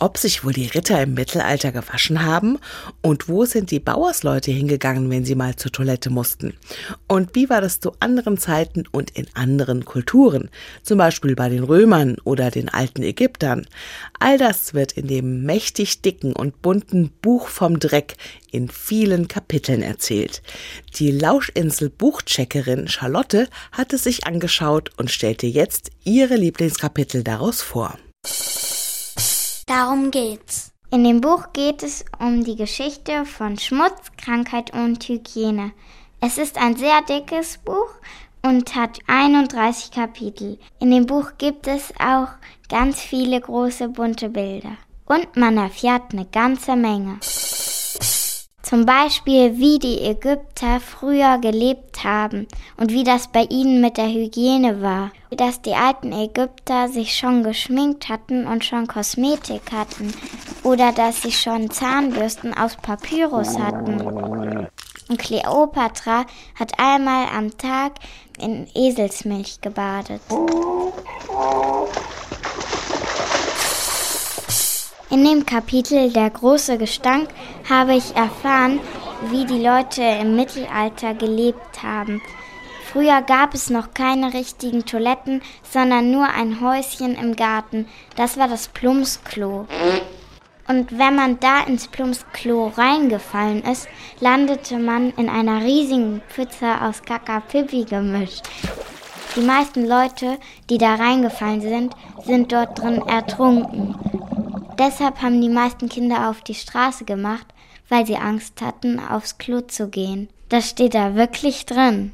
ob sich wohl die Ritter im Mittelalter gewaschen haben und wo sind die Bauersleute hingegangen, wenn sie mal zur Toilette mussten und wie war das zu anderen Zeiten und in anderen Kulturen, zum Beispiel bei den Römern oder den alten Ägyptern. All das wird in dem mächtig dicken und bunten Buch vom Dreck in vielen Kapiteln erzählt. Die Lauschinsel Buchcheckerin Charlotte hat es sich angeschaut und stellte jetzt ihre Lieblingskapitel daraus vor. Darum geht's. In dem Buch geht es um die Geschichte von Schmutz, Krankheit und Hygiene. Es ist ein sehr dickes Buch und hat 31 Kapitel. In dem Buch gibt es auch ganz viele große bunte Bilder. Und man erfährt eine ganze Menge. Zum Beispiel, wie die Ägypter früher gelebt haben und wie das bei ihnen mit der Hygiene war. Dass die alten Ägypter sich schon geschminkt hatten und schon Kosmetik hatten. Oder dass sie schon Zahnbürsten aus Papyrus hatten. Und Kleopatra hat einmal am Tag in Eselsmilch gebadet. In dem Kapitel Der große Gestank habe ich erfahren, wie die Leute im Mittelalter gelebt haben. Früher gab es noch keine richtigen Toiletten, sondern nur ein Häuschen im Garten. Das war das Plumpsklo. Und wenn man da ins Plumpsklo reingefallen ist, landete man in einer riesigen Pfütze aus Kaka-Pipi-Gemisch. Die meisten Leute, die da reingefallen sind, sind dort drin ertrunken. Deshalb haben die meisten Kinder auf die Straße gemacht, weil sie Angst hatten, aufs Klo zu gehen. Das steht da wirklich drin.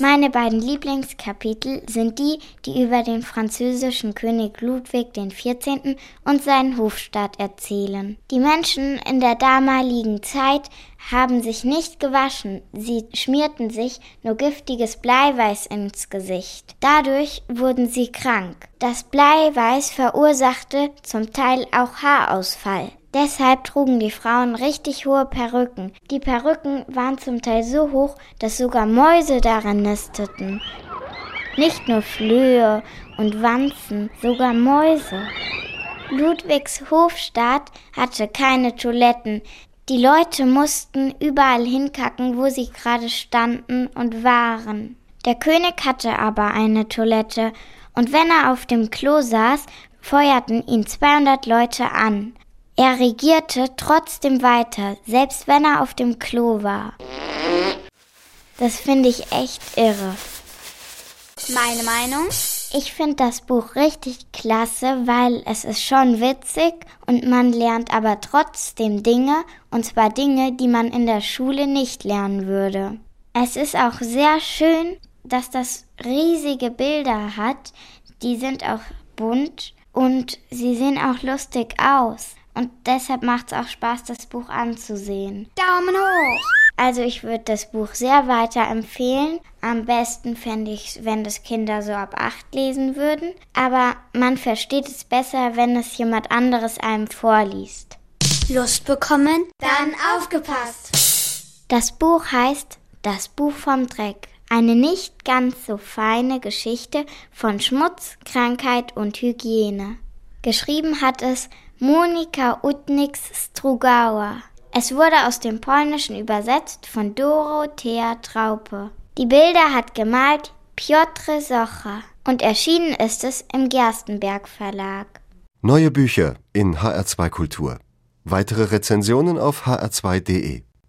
Meine beiden Lieblingskapitel sind die, die über den französischen König Ludwig XIV. und seinen Hofstaat erzählen. Die Menschen in der damaligen Zeit haben sich nicht gewaschen, sie schmierten sich nur giftiges Bleiweiß ins Gesicht. Dadurch wurden sie krank. Das Bleiweiß verursachte zum Teil auch Haarausfall. Deshalb trugen die Frauen richtig hohe Perücken. Die Perücken waren zum Teil so hoch, dass sogar Mäuse darin nisteten. Nicht nur Flöhe und Wanzen, sogar Mäuse. Ludwigs Hofstaat hatte keine Toiletten. Die Leute mussten überall hinkacken, wo sie gerade standen und waren. Der König hatte aber eine Toilette, und wenn er auf dem Klo saß, feuerten ihn 200 Leute an. Er regierte trotzdem weiter, selbst wenn er auf dem Klo war. Das finde ich echt irre. Meine Meinung? Ich finde das Buch richtig klasse, weil es ist schon witzig und man lernt aber trotzdem Dinge, und zwar Dinge, die man in der Schule nicht lernen würde. Es ist auch sehr schön, dass das riesige Bilder hat, die sind auch bunt und sie sehen auch lustig aus. Und deshalb macht es auch Spaß, das Buch anzusehen. Daumen hoch! Also ich würde das Buch sehr weiterempfehlen. Am besten fände ich es, wenn das Kinder so ab acht lesen würden. Aber man versteht es besser, wenn es jemand anderes einem vorliest. Lust bekommen? Dann aufgepasst! Das Buch heißt Das Buch vom Dreck. Eine nicht ganz so feine Geschichte von Schmutz, Krankheit und Hygiene. Geschrieben hat es Monika Utnix-Strugała. Es wurde aus dem Polnischen übersetzt von Dorothea Traupe. Die Bilder hat gemalt Piotr Socha und erschienen ist es im Gerstenberg Verlag. Neue Bücher in HR2 Kultur. Weitere Rezensionen auf hr2.de